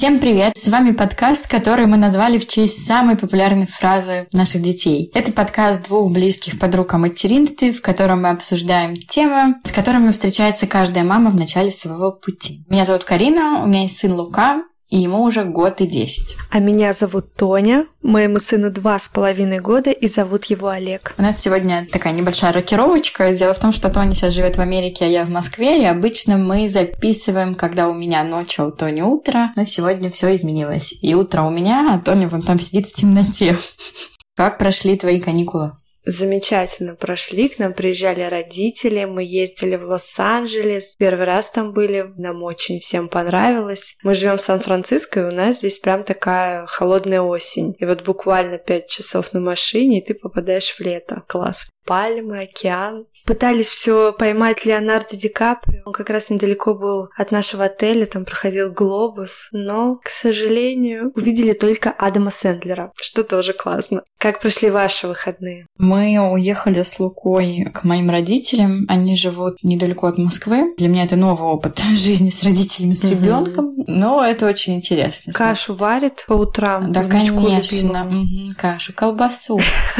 Всем привет! С вами подкаст, который мы назвали в честь самой популярной фразы наших детей. Это подкаст двух близких подруг о материнстве, в котором мы обсуждаем темы, с которыми встречается каждая мама в начале своего пути. Меня зовут Карина, у меня есть сын Лука, и ему уже год и десять. А меня зовут Тоня, моему сыну два с половиной года, и зовут его Олег. У нас сегодня такая небольшая рокировочка. Дело в том, что Тоня сейчас живет в Америке, а я в Москве, и обычно мы записываем, когда у меня ночь, а у Тони утро. Но сегодня все изменилось. И утро у меня, а Тоня вон там сидит в темноте. Как прошли твои каникулы? Замечательно прошли. К нам приезжали родители, мы ездили в Лос-Анджелес. Первый раз там были, нам очень всем понравилось. Мы живем в Сан-Франциско, и у нас здесь прям такая холодная осень. И вот буквально 5 часов на машине, и ты попадаешь в лето. Класс пальмы, океан. Пытались все поймать Леонардо Ди Каприо. Он как раз недалеко был от нашего отеля, там проходил глобус. Но, к сожалению, увидели только Адама Сэндлера, что тоже классно. Как прошли ваши выходные? Мы уехали с Лукой к моим родителям. Они живут недалеко от Москвы. Для меня это новый опыт жизни с родителями, с ребенком. Но это очень интересно. Кашу варит по утрам? Да, конечно. Кашу, колбасу.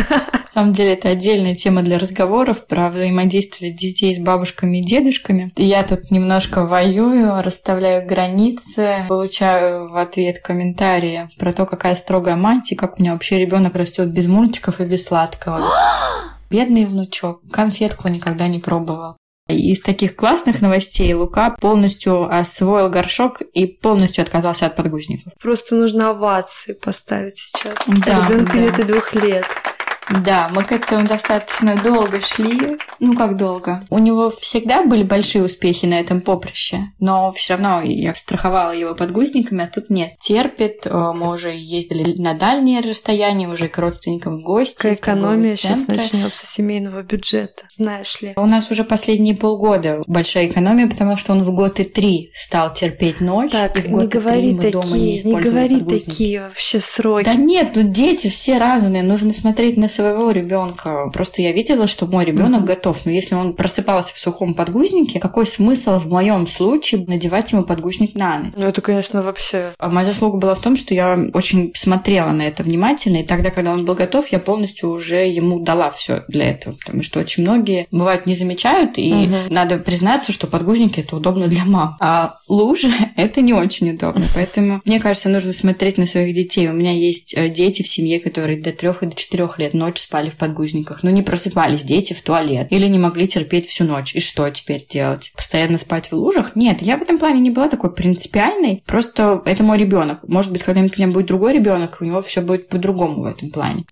На самом деле это отдельная тема для разговоров про взаимодействие детей с бабушками и дедушками. Я тут немножко воюю, расставляю границы, получаю в ответ комментарии про то, какая строгая мать и как у меня вообще ребенок растет без мультиков и без сладкого. Бедный внучок, конфетку никогда не пробовал. Из таких классных новостей Лука полностью освоил горшок и полностью отказался от подгузников. Просто нужно овации поставить сейчас. Да, Ребенку да. нет и двух лет. Да, мы к этому достаточно долго шли. Ну, как долго? У него всегда были большие успехи на этом поприще, но все равно я страховала его подгузниками, а тут нет. Терпит, э, мы уже ездили на дальние расстояния, уже к родственникам в гости. Какая экономия сейчас начнется семейного бюджета, знаешь ли. У нас уже последние полгода большая экономия, потому что он в год и три стал терпеть ночь. Так, и в год не говори такие, не, не говори такие вообще сроки. Да нет, ну дети все разные, нужно смотреть на своего ребенка. Просто я видела, что мой ребенок mm-hmm. готов. Но если он просыпался в сухом подгузнике, какой смысл в моем случае надевать ему подгузник на ночь? Ну, это, конечно, вообще... А моя заслуга была в том, что я очень смотрела на это внимательно, и тогда, когда он был готов, я полностью уже ему дала все для этого. Потому что очень многие, бывают, не замечают, и угу. надо признаться, что подгузники это удобно для мам. А лужи это не очень удобно. Поэтому, мне кажется, нужно смотреть на своих детей. У меня есть э, дети в семье, которые до трех и до четырех лет ночь спали в подгузниках, но не просыпались дети в туалет или не могли терпеть всю ночь. И что теперь делать? Постоянно спать в лужах? Нет, я в этом плане не была такой принципиальной. Просто это мой ребенок. Может быть, когда-нибудь у меня будет другой ребенок, у него все будет по-другому в этом плане.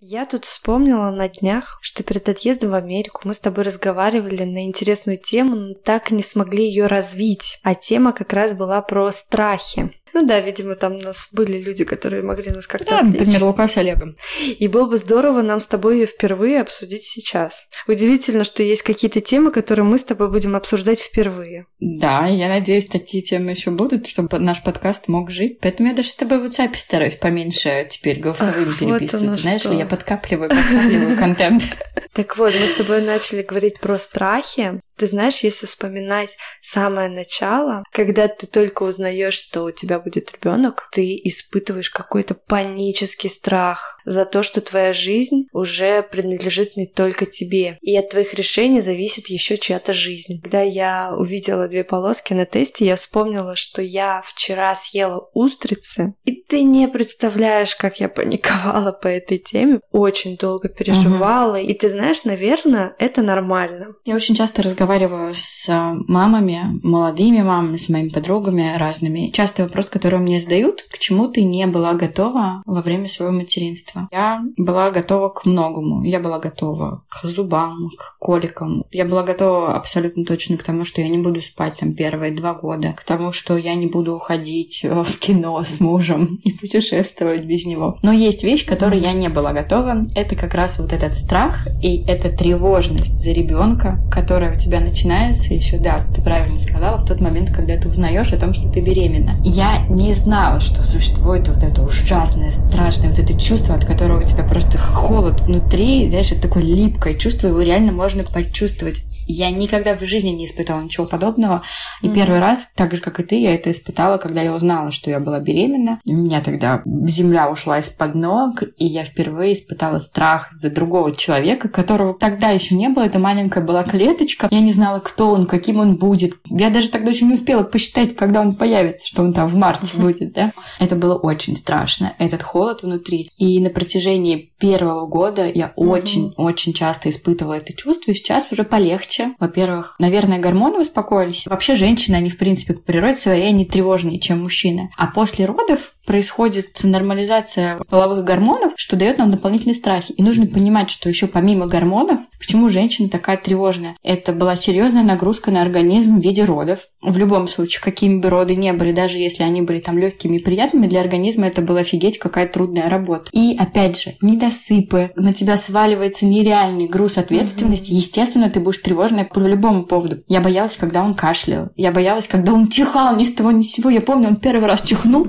Я тут вспомнила на днях, что перед отъездом в Америку мы с тобой разговаривали на интересную тему, но так и не смогли ее развить. А тема как раз была про страхи. Ну да, видимо, там у нас были люди, которые могли нас как-то Да, отвлечь. например, Лука с Олегом. И было бы здорово нам с тобой ее впервые обсудить сейчас. Удивительно, что есть какие-то темы, которые мы с тобой будем обсуждать впервые. Да, я надеюсь, такие темы еще будут, чтобы наш подкаст мог жить. Поэтому я даже с тобой в WhatsApp стараюсь поменьше теперь голосовым Ах, переписывать. Вот Знаешь, что. я подкапливаю, подкапливаю контент. Так вот, мы с тобой начали говорить про страхи. Ты знаешь, если вспоминать самое начало, когда ты только узнаешь, что у тебя будет ребенок, ты испытываешь какой-то панический страх за то, что твоя жизнь уже принадлежит не только тебе. И от твоих решений зависит еще чья-то жизнь. Когда я увидела две полоски на тесте, я вспомнила, что я вчера съела устрицы, и ты не представляешь, как я паниковала по этой теме. Очень долго переживала. Угу. И ты знаешь, наверное, это нормально. Я очень часто разговариваю с мамами, молодыми мамами, с моими подругами разными. Частый вопрос, который мне задают, к чему ты не была готова во время своего материнства. Я была готова к многому. Я была готова к зубам, к коликам. Я была готова абсолютно точно к тому, что я не буду спать там первые два года, к тому, что я не буду уходить в кино с мужем и путешествовать без него. Но есть вещь, к которой я не была готова. Это как раз вот этот страх и эта тревожность за ребенка, которая у тебя начинается еще, да, ты правильно сказала, в тот момент, когда ты узнаешь о том, что ты беременна. Я не знала, что существует вот это ужасное, страшное, вот это чувство, от которого у тебя просто холод внутри, знаешь, это такое липкое чувство, его реально можно почувствовать. Я никогда в жизни не испытывала ничего подобного. И mm-hmm. первый раз, так же, как и ты, я это испытала, когда я узнала, что я была беременна. У меня тогда земля ушла из-под ног, и я впервые испытала страх за другого человека, которого тогда еще не было. Это маленькая была клеточка. Я не знала, кто он, каким он будет. Я даже тогда еще не успела посчитать, когда он появится, что он там в марте будет, да. Это было очень страшно, этот холод внутри. И на протяжении первого года я очень-очень часто испытывала это чувство, и сейчас уже полегче. Во-первых, наверное, гормоны успокоились. Вообще женщины, они, в принципе, по природе своей, они тревожнее, чем мужчины. А после родов происходит нормализация половых гормонов, что дает нам дополнительные страхи. И нужно понимать, что еще помимо гормонов, почему женщина такая тревожная. Это была серьезная нагрузка на организм в виде родов. В любом случае, какими бы роды не были, даже если они были там легкими и приятными, для организма это было офигеть какая трудная работа. И опять же, недосыпы, на тебя сваливается нереальный груз ответственности. Mm-hmm. Естественно, ты будешь тревожная по любому поводу. Я боялась, когда он кашлял. Я боялась, когда он чихал ни с того ни с сего. Я помню, он первый раз чихнул.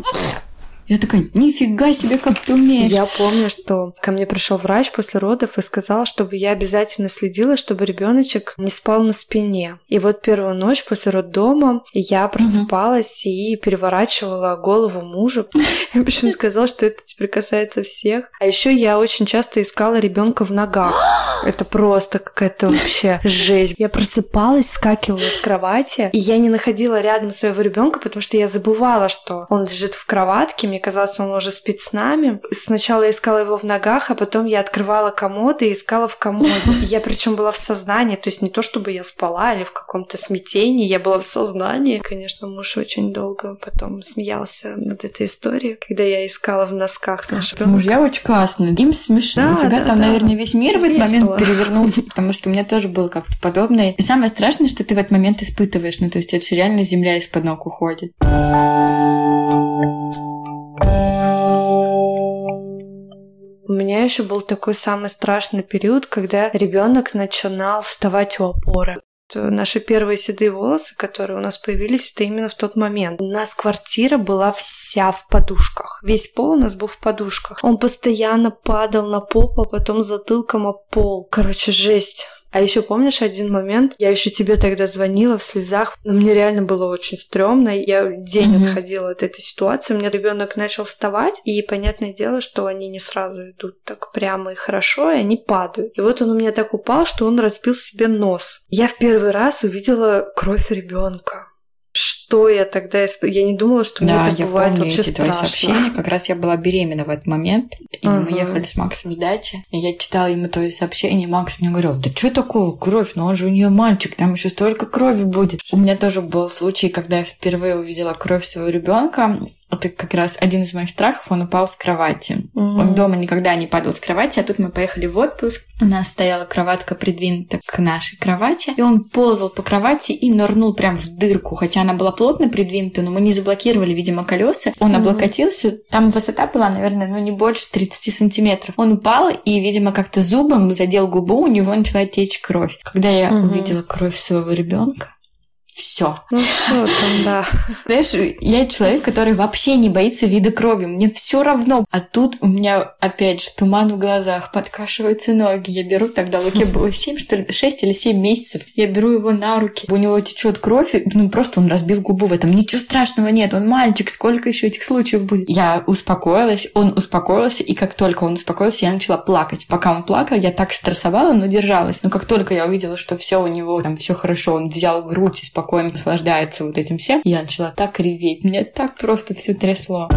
Я такая, нифига себе, как ты умеешь. Я помню, что ко мне пришел врач после родов и сказал, чтобы я обязательно следила, чтобы ребеночек не спал на спине. И вот первую ночь после роддома я просыпалась угу. и переворачивала голову мужу. И почему сказал, что это теперь касается всех. А еще я очень часто искала ребенка в ногах. Это просто какая-то вообще жесть. Я просыпалась, скакивала с кровати, и я не находила рядом своего ребенка, потому что я забывала, что он лежит в кроватке, мне казалось, он уже спит с нами. Сначала я искала его в ногах, а потом я открывала комод и искала в комоде. Я причем была в сознании, то есть не то, чтобы я спала или в каком-то смятении, я была в сознании. Конечно, муж очень долго потом смеялся над этой историей, когда я искала в носках нашего Мужья очень классные, им смешно. Да, У тебя да, там, да. наверное, весь мир в этот момент перевернулся, потому что у меня тоже было как-то подобное. И самое страшное, что ты в этот момент испытываешь, ну то есть это реально земля из-под ног уходит. У меня еще был такой самый страшный период, когда ребенок начинал вставать у опоры. Наши первые седые волосы, которые у нас появились, это именно в тот момент. У нас квартира была вся в подушках. Весь пол у нас был в подушках. Он постоянно падал на попу, а потом затылком о пол. Короче, жесть. А еще помнишь один момент? Я еще тебе тогда звонила в слезах. Но мне реально было очень стрёмно. Я день mm-hmm. отходила от этой ситуации. У меня ребенок начал вставать, и понятное дело, что они не сразу идут так прямо и хорошо, и они падают. И вот он у меня так упал, что он разбил себе нос. Я в первый раз увидела кровь ребенка что я тогда исп... Я не думала, что да, мне это бывает помню вообще эти страшно. Твои сообщения. Как раз я была беременна в этот момент, и uh-huh. мы ехали с Максом с дачи, и я читала ему твои сообщения, и Макс мне говорил, да что такого, кровь, ну он же у нее мальчик, там еще столько крови будет. У меня тоже был случай, когда я впервые увидела кровь своего ребенка, это как раз один из моих страхов, он упал с кровати. Mm-hmm. Он дома никогда не падал с кровати, а тут мы поехали в отпуск. У нас стояла кроватка придвинута к нашей кровати, и он ползал по кровати и нырнул прям в дырку, хотя она была плотно придвинута, но мы не заблокировали, видимо, колеса. Он облокотился, там высота была, наверное, ну не больше 30 сантиметров. Он упал и, видимо, как-то зубом задел губу, у него начала течь кровь. Когда я увидела кровь своего ребенка, все. Ну что там, да. Знаешь, я человек, который вообще не боится вида крови. Мне все равно. А тут у меня опять же туман в глазах, подкашиваются ноги. Я беру тогда Луке было 7, что ли, 6 или 7 месяцев. Я беру его на руки. У него течет кровь. Ну просто он разбил губу в этом. Ничего страшного нет. Он мальчик. Сколько еще этих случаев будет? Я успокоилась. Он успокоился. И как только он успокоился, я начала плакать. Пока он плакал, я так стрессовала, но держалась. Но как только я увидела, что все у него там все хорошо, он взял грудь и спокойно спокойно наслаждается вот этим всем. Я начала так реветь, мне так просто все трясло.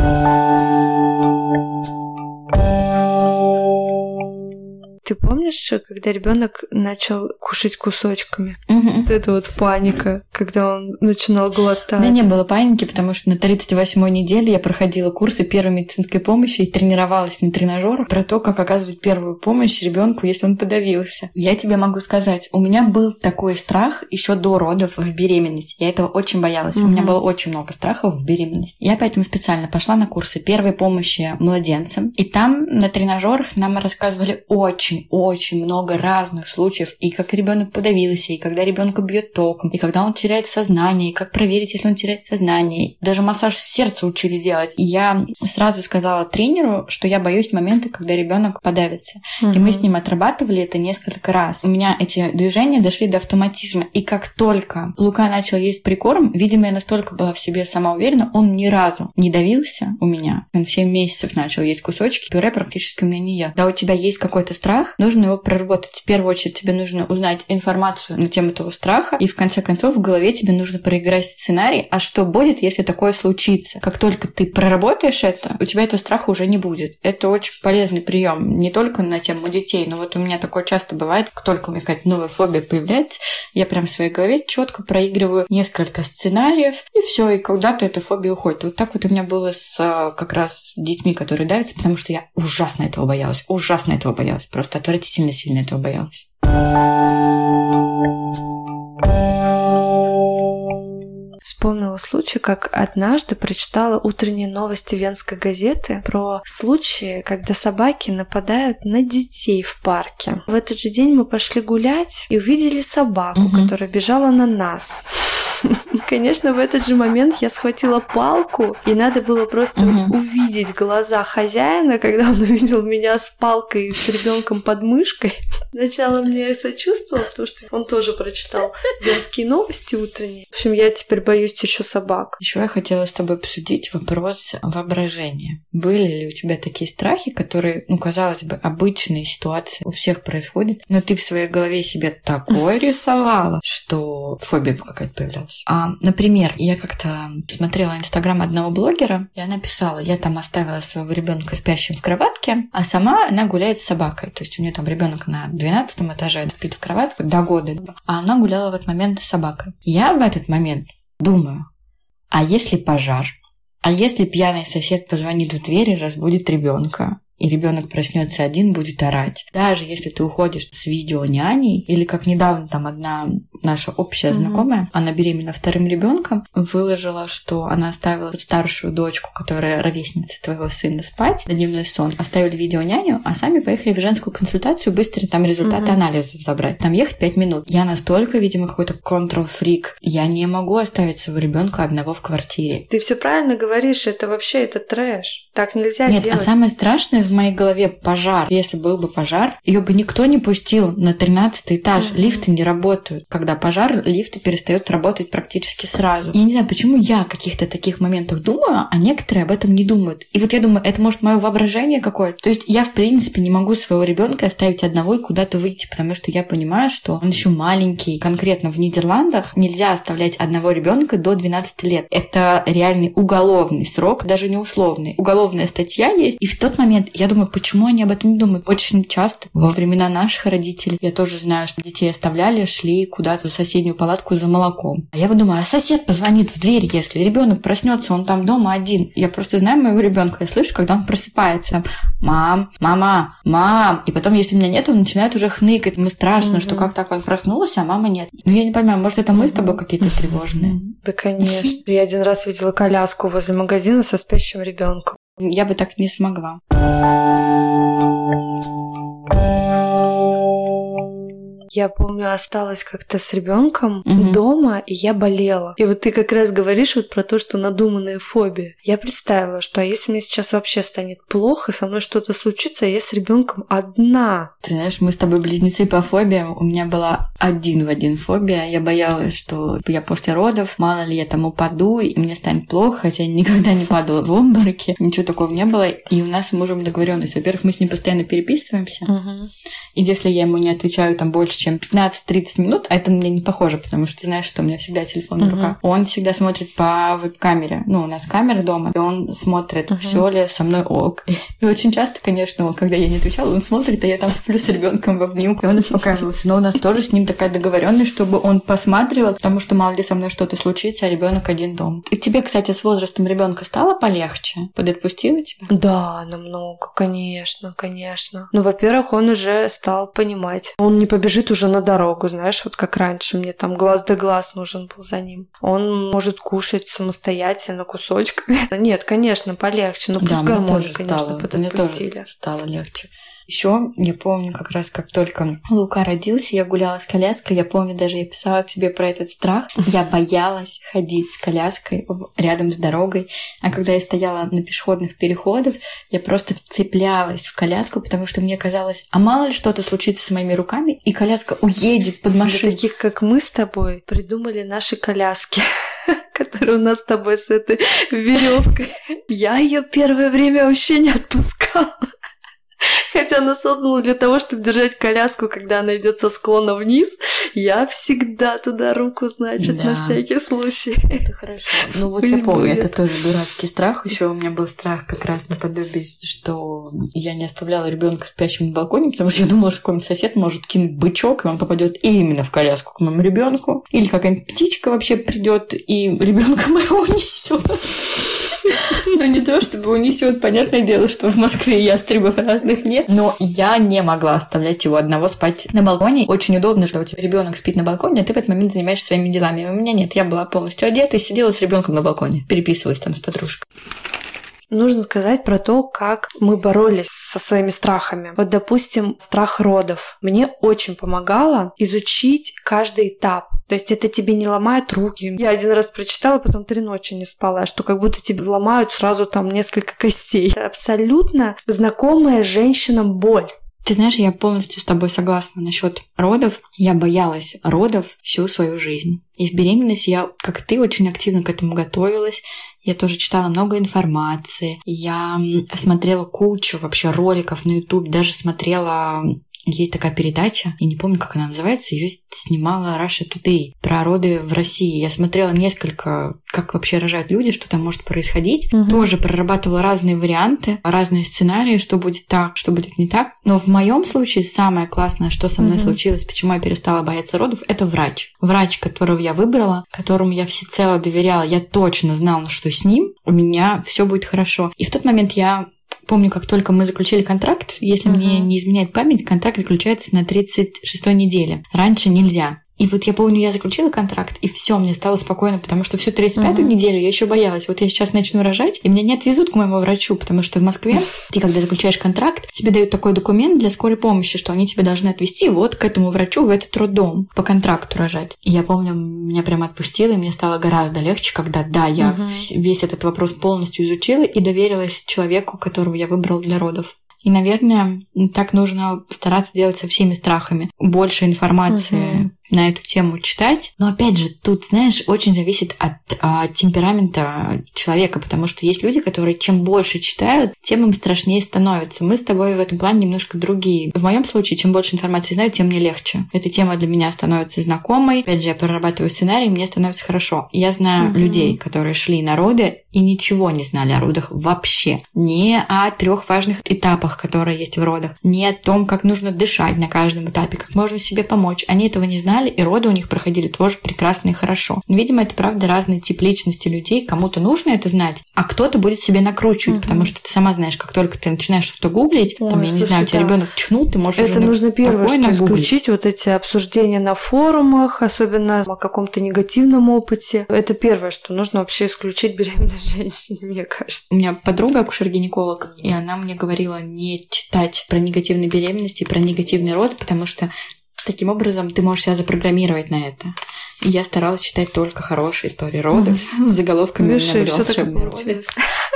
Ты помнишь, когда ребенок начал кушать кусочками? Угу. Вот это вот паника, когда он начинал глотать. У меня не было паники, потому что на 38-й неделе я проходила курсы первой медицинской помощи и тренировалась на тренажерах про то, как оказывать первую помощь ребенку, если он подавился. Я тебе могу сказать, у меня был такой страх еще до родов в беременности. Я этого очень боялась. Угу. У меня было очень много страхов в беременности. Я поэтому специально пошла на курсы первой помощи младенцам. И там на тренажерах нам рассказывали очень очень много разных случаев, и как ребенок подавился, и когда ребенка бьет током, и когда он теряет сознание, и как проверить, если он теряет сознание. Даже массаж сердца учили делать. И я сразу сказала тренеру, что я боюсь момента, когда ребенок подавится. Угу. И мы с ним отрабатывали это несколько раз. У меня эти движения дошли до автоматизма. И как только Лука начал есть прикорм, видимо, я настолько была в себе сама уверена, он ни разу не давился у меня. Он 7 месяцев начал есть кусочки, пюре практически у меня не ел. Да, у тебя есть какой-то страх, нужно его проработать. В первую очередь тебе нужно узнать информацию на тему этого страха, и в конце концов в голове тебе нужно проиграть сценарий, а что будет, если такое случится. Как только ты проработаешь это, у тебя этого страха уже не будет. Это очень полезный прием, не только на тему детей, но вот у меня такое часто бывает, как только у меня какая-то новая фобия появляется, я прям в своей голове четко проигрываю несколько сценариев, и все, и когда-то эта фобия уходит. Вот так вот у меня было с а, как раз детьми, которые давятся, потому что я ужасно этого боялась, ужасно этого боялась, просто отвратительно сильно этого боялась. Вспомнила случай, как однажды прочитала утренние новости Венской газеты про случаи, когда собаки нападают на детей в парке. В этот же день мы пошли гулять и увидели собаку, угу. которая бежала на нас. Конечно, в этот же момент я схватила палку, и надо было просто угу. увидеть глаза хозяина, когда он увидел меня с палкой и с ребенком под мышкой. Сначала мне сочувствовал, потому что он тоже прочитал венские новости утренние. В общем, я теперь боюсь еще собак. Еще я хотела с тобой обсудить вопрос воображения. Были ли у тебя такие страхи, которые, ну, казалось бы, обычные ситуации у всех происходят, но ты в своей голове себе такое рисовала, что фобия какая-то появлялась? А, например, я как-то смотрела инстаграм одного блогера, и она писала, я там оставила своего ребенка спящим в кроватке, а сама она гуляет с собакой. То есть у нее там ребенок на 12 этаже спит в кроватке до года, а она гуляла в этот момент с собакой. Я в этот момент думаю, а если пожар? А если пьяный сосед позвонит в дверь и разбудит ребенка? И ребенок проснется один, будет орать. Даже если ты уходишь с видео няней, или как недавно там одна наша общая mm-hmm. знакомая, она беременна вторым ребенком, выложила, что она оставила старшую дочку, которая ровесница твоего сына, спать на дневной сон, оставили видео няню, а сами поехали в женскую консультацию быстро там результаты mm-hmm. анализов забрать. Там ехать пять минут. Я настолько, видимо, какой-то контрол-фрик. Я не могу оставить своего ребенка одного в квартире. Ты все правильно говоришь, это вообще это трэш. Так нельзя Нет, а делать. а самое страшное в моей голове пожар. Если был бы пожар, ее бы никто не пустил на 13 этаж. Mm-hmm. Лифты не работают. Когда пожар, лифты перестают работать практически сразу. Я не знаю, почему я о каких-то таких моментах думаю, а некоторые об этом не думают. И вот я думаю, это может мое воображение какое-то. То есть я, в принципе, не могу своего ребенка оставить одного и куда-то выйти, потому что я понимаю, что он еще маленький. Конкретно в Нидерландах нельзя оставлять одного ребенка до 12 лет. Это реальный уголовный срок, даже не условный. Уголовная статья есть. И в тот момент я думаю, почему они об этом не думают? Очень часто во времена наших родителей я тоже знаю, что детей оставляли, шли куда-то в соседнюю палатку за молоком. А я вот думаю, а сосед позвонит в дверь, если ребенок проснется, он там дома один. Я просто знаю моего ребенка, я слышу, когда он просыпается, мам, мама, мам. И потом, если меня нет, он начинает уже хныкать. Ему страшно, mm что как так он проснулся, а мамы нет. Ну, я не понимаю, может, это мы с тобой какие-то тревожные? Да, конечно. Я один раз видела коляску возле магазина со спящим ребенком. Я бы так не смогла. Я помню, осталась как-то с ребенком угу. дома, и я болела. И вот ты как раз говоришь вот про то, что надуманная фобия. Я представила, что а если мне сейчас вообще станет плохо, со мной что-то случится, а я с ребенком одна. Ты знаешь, мы с тобой близнецы по фобиям. У меня была один в один фобия. Я боялась, что я после родов, мало ли я там упаду, и мне станет плохо, хотя я никогда не падала в обмороке. Ничего такого не было. И у нас с мужем договоренность. Во-первых, мы с ним постоянно переписываемся. Угу. И если я ему не отвечаю там больше, чем 15-30 минут, а это мне не похоже, потому что ты знаешь, что у меня всегда телефон в руках. Он всегда смотрит по веб-камере. Ну, у нас камера дома, и он смотрит, uh-huh. все ли со мной ок. И очень часто, конечно, когда я не отвечала, он смотрит, а я там сплю с ребенком в обнимку, и он успокаивался. Но у нас тоже с ним такая договоренность, чтобы он посматривал, потому что мало ли со мной что-то случится, а ребенок один дом. И тебе, кстати, с возрастом ребенка стало полегче? Подотпустила тебя? Да, намного, конечно, конечно. Ну, во-первых, он уже стал понимать. Он не побежит уже на дорогу, знаешь, вот как раньше мне там глаз да глаз нужен был за ним. Он может кушать самостоятельно кусочками. Нет, конечно, полегче, но пусть да, гормоны, конечно, стало, подотпустили. Мне тоже стало легче. Еще я помню как раз, как только Лука родился, я гуляла с коляской. Я помню, даже я писала тебе про этот страх. Я боялась ходить с коляской рядом с дорогой. А когда я стояла на пешеходных переходах, я просто вцеплялась в коляску, потому что мне казалось, а мало ли что-то случится с моими руками, и коляска уедет под машину. Для таких, как мы с тобой, придумали наши коляски которые у нас с тобой с этой веревкой. Я ее первое время вообще не отпускала. Хотя она создана для того, чтобы держать коляску, когда она идет со склона вниз. Я всегда туда руку, значит, да. на всякий случай. Это хорошо. Ну вот Пусть я помню, будет. это тоже дурацкий страх. Еще у меня был страх как раз наподобие, что я не оставляла ребенка спящим на балконе, потому что я думала, что какой-нибудь сосед может кинуть бычок, и он попадет именно в коляску к моему ребенку. Или какая-нибудь птичка вообще придет и ребенка моего унесет. Ну, не то, чтобы унесет. Понятное дело, что в Москве ястребов разных нет. Но я не могла оставлять его одного спать на балконе. Очень удобно, что у тебя ребенок спит на балконе, а ты в этот момент занимаешься своими делами. У меня нет. Я была полностью одета и сидела с ребенком на балконе. Переписывалась там с подружкой. Нужно сказать про то, как мы боролись со своими страхами. Вот, допустим, страх родов. Мне очень помогало изучить каждый этап. То есть это тебе не ломают руки. Я один раз прочитала, потом три ночи не спала, что как будто тебе ломают сразу там несколько костей. Это абсолютно знакомая женщинам боль. Ты знаешь, я полностью с тобой согласна насчет родов. Я боялась родов всю свою жизнь. И в беременности я, как ты, очень активно к этому готовилась. Я тоже читала много информации. Я смотрела кучу вообще роликов на YouTube, даже смотрела есть такая передача, я не помню, как она называется, ее снимала Раша Today про роды в России. Я смотрела несколько, как вообще рожают люди, что там может происходить. Угу. Тоже прорабатывала разные варианты, разные сценарии, что будет так, что будет не так. Но в моем случае самое классное, что со мной угу. случилось, почему я перестала бояться родов, это врач. Врач, которого я выбрала, которому я всецело доверяла, я точно знала, что с ним у меня все будет хорошо. И в тот момент я помню, как только мы заключили контракт, если uh-huh. мне не изменяет память, контракт заключается на 36-й неделе. Раньше нельзя. И вот я помню, я заключила контракт, и все, мне стало спокойно, потому что всю 35-ю uh-huh. неделю я еще боялась. Вот я сейчас начну рожать, и меня не отвезут к моему врачу, потому что в Москве ты, когда заключаешь контракт, тебе дают такой документ для скорой помощи, что они тебя должны отвезти вот к этому врачу в этот роддом по контракту рожать. И я помню, меня прямо отпустило, и мне стало гораздо легче, когда, да, я uh-huh. весь этот вопрос полностью изучила и доверилась человеку, которого я выбрала для родов. И, наверное, так нужно стараться делать со всеми страхами. Больше информации угу. на эту тему читать. Но опять же, тут, знаешь, очень зависит от а, темперамента человека, потому что есть люди, которые чем больше читают, тем им страшнее становится. Мы с тобой в этом плане немножко другие. В моем случае, чем больше информации знаю, тем мне легче. Эта тема для меня становится знакомой. Опять же, я прорабатываю сценарий, мне становится хорошо. Я знаю угу. людей, которые шли на роды и ничего не знали о родах вообще. Не о трех важных этапах, которые есть в родах, не о том, как нужно дышать на каждом этапе, как можно себе помочь. Они этого не знали, и роды у них проходили тоже прекрасно и хорошо. Видимо, это правда разный тип личности людей. Кому-то нужно это знать, а кто-то будет себе накручивать, угу. потому что ты сама знаешь, как только ты начинаешь что-то гуглить, Ой, там, я слушай, не знаю, у тебя да. ребенок чхнул, ты можешь Это уже нужно первое, что исключить вот эти обсуждения на форумах, особенно о каком-то негативном опыте. Это первое, что нужно вообще исключить беременной женщине, мне кажется. У меня подруга акушер-гинеколог, и она мне говорила не читать про негативные беременности, про негативный род, потому что таким образом ты можешь себя запрограммировать на это. И я старалась читать только хорошие истории родов с заголовками Видишь,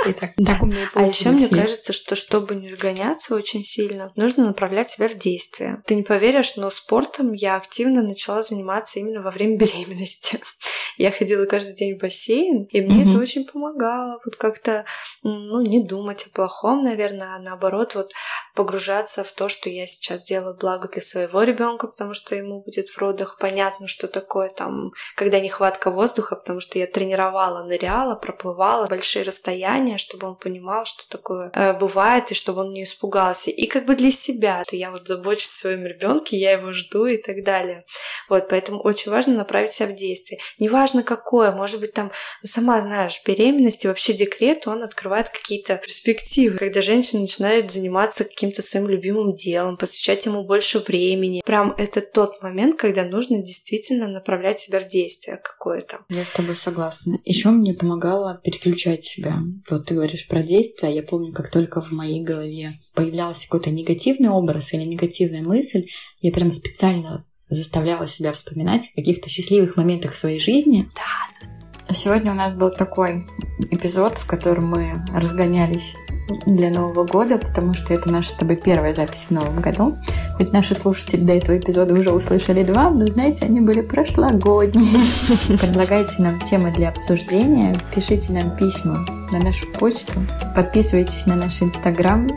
«У меня роды». так, так у меня а еще мне кажется, что чтобы не сгоняться очень сильно, нужно направлять себя в действие. Ты не поверишь, но спортом я активно начала заниматься именно во время беременности. Я ходила каждый день в бассейн, и мне это очень помогало. Вот как-то, ну, не думать о плохом, наверное, а наоборот, вот погружаться в то, что я сейчас делаю благо для своего ребенка, потому что ему будет в родах понятно, что такое там, когда нехватка воздуха, потому что я тренировала, ныряла, проплывала большие расстояния, чтобы он понимал, что такое э, бывает, и чтобы он не испугался. И как бы для себя, то я вот забочусь о своем ребенке, я его жду и так далее. Вот, поэтому очень важно направить себя в действие. Неважно какое, может быть там, ну, сама знаешь, беременность и вообще декрет, он открывает какие-то перспективы, когда женщина начинает заниматься каким каким-то своим любимым делом, посвящать ему больше времени. Прям это тот момент, когда нужно действительно направлять себя в действие какое-то. Я с тобой согласна. Еще мне помогало переключать себя. Вот ты говоришь про действия, я помню, как только в моей голове появлялся какой-то негативный образ или негативная мысль, я прям специально заставляла себя вспоминать о каких-то счастливых моментах в своей жизни. Да. Сегодня у нас был такой эпизод, в котором мы разгонялись для Нового года, потому что это наша с тобой первая запись в Новом году. Хоть наши слушатели до этого эпизода уже услышали два, но, знаете, они были прошлогодние. Предлагайте нам темы для обсуждения, пишите нам письма на нашу почту, подписывайтесь на наш Инстаграм,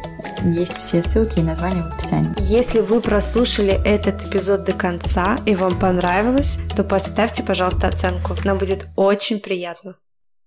есть все ссылки и названия в описании. Если вы прослушали этот эпизод до конца и вам понравилось, то поставьте, пожалуйста, оценку. Нам будет очень приятно.